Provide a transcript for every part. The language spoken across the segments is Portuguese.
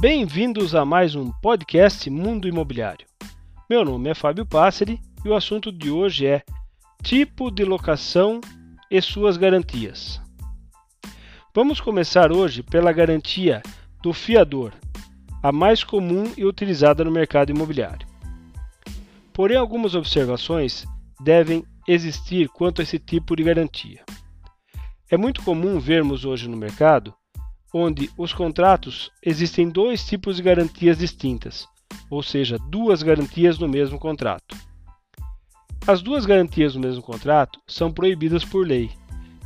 Bem-vindos a mais um podcast Mundo Imobiliário. Meu nome é Fábio Passeri e o assunto de hoje é tipo de locação e suas garantias. Vamos começar hoje pela garantia do fiador, a mais comum e utilizada no mercado imobiliário. Porém, algumas observações devem existir quanto a esse tipo de garantia. É muito comum vermos hoje no mercado onde os contratos existem dois tipos de garantias distintas, ou seja, duas garantias no mesmo contrato. As duas garantias no mesmo contrato são proibidas por lei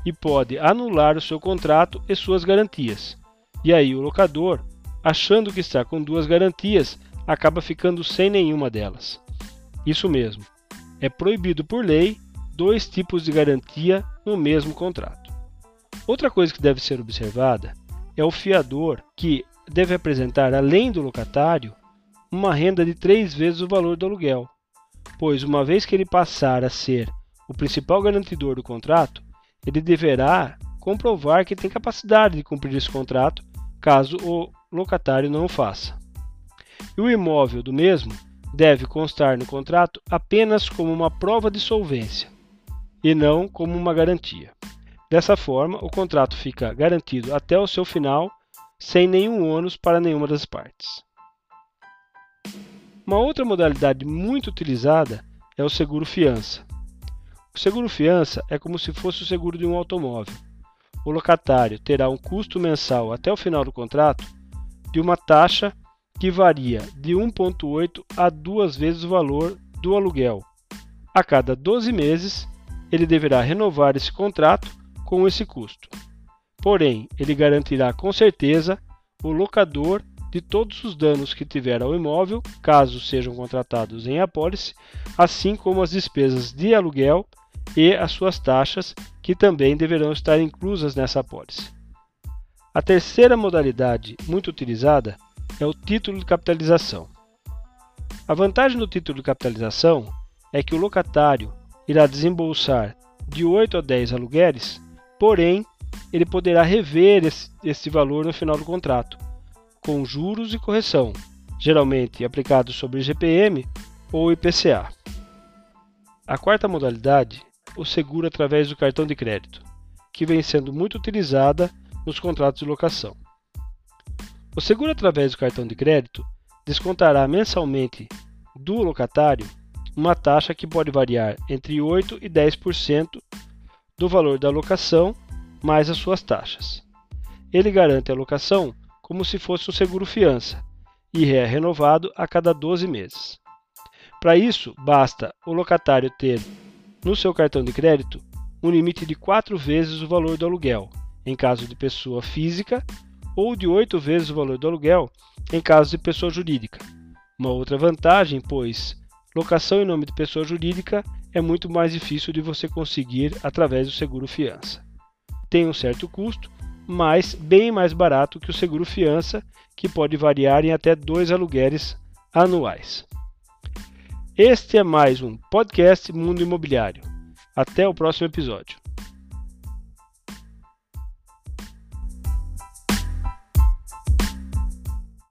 e pode anular o seu contrato e suas garantias. E aí o locador, achando que está com duas garantias, acaba ficando sem nenhuma delas. Isso mesmo. É proibido por lei dois tipos de garantia no mesmo contrato. Outra coisa que deve ser observada é o fiador, que deve apresentar, além do locatário, uma renda de três vezes o valor do aluguel, pois, uma vez que ele passar a ser o principal garantidor do contrato, ele deverá comprovar que tem capacidade de cumprir esse contrato, caso o locatário não o faça. E o imóvel do mesmo deve constar no contrato apenas como uma prova de solvência e não como uma garantia. Dessa forma, o contrato fica garantido até o seu final, sem nenhum ônus para nenhuma das partes. Uma outra modalidade muito utilizada é o seguro fiança. O seguro fiança é como se fosse o seguro de um automóvel. O locatário terá um custo mensal até o final do contrato de uma taxa que varia de 1,8 a duas vezes o valor do aluguel. A cada 12 meses, ele deverá renovar esse contrato com esse custo. Porém, ele garantirá com certeza o locador de todos os danos que tiver ao imóvel, caso sejam contratados em apólice, assim como as despesas de aluguel e as suas taxas, que também deverão estar inclusas nessa apólice. A terceira modalidade muito utilizada é o título de capitalização. A vantagem do título de capitalização é que o locatário irá desembolsar de 8 a 10 aluguéis Porém, ele poderá rever esse, esse valor no final do contrato, com juros e correção, geralmente aplicados sobre IGPM ou IPCA. A quarta modalidade, o seguro através do cartão de crédito, que vem sendo muito utilizada nos contratos de locação. O seguro através do cartão de crédito descontará mensalmente do locatário uma taxa que pode variar entre 8% e 10% do valor da locação mais as suas taxas. Ele garante a locação como se fosse um seguro fiança e é renovado a cada 12 meses. Para isso, basta o locatário ter no seu cartão de crédito um limite de 4 vezes o valor do aluguel, em caso de pessoa física, ou de 8 vezes o valor do aluguel, em caso de pessoa jurídica. Uma outra vantagem, pois locação em nome de pessoa jurídica é muito mais difícil de você conseguir através do seguro fiança. Tem um certo custo, mas bem mais barato que o seguro fiança, que pode variar em até dois aluguéis anuais. Este é mais um podcast Mundo Imobiliário. Até o próximo episódio.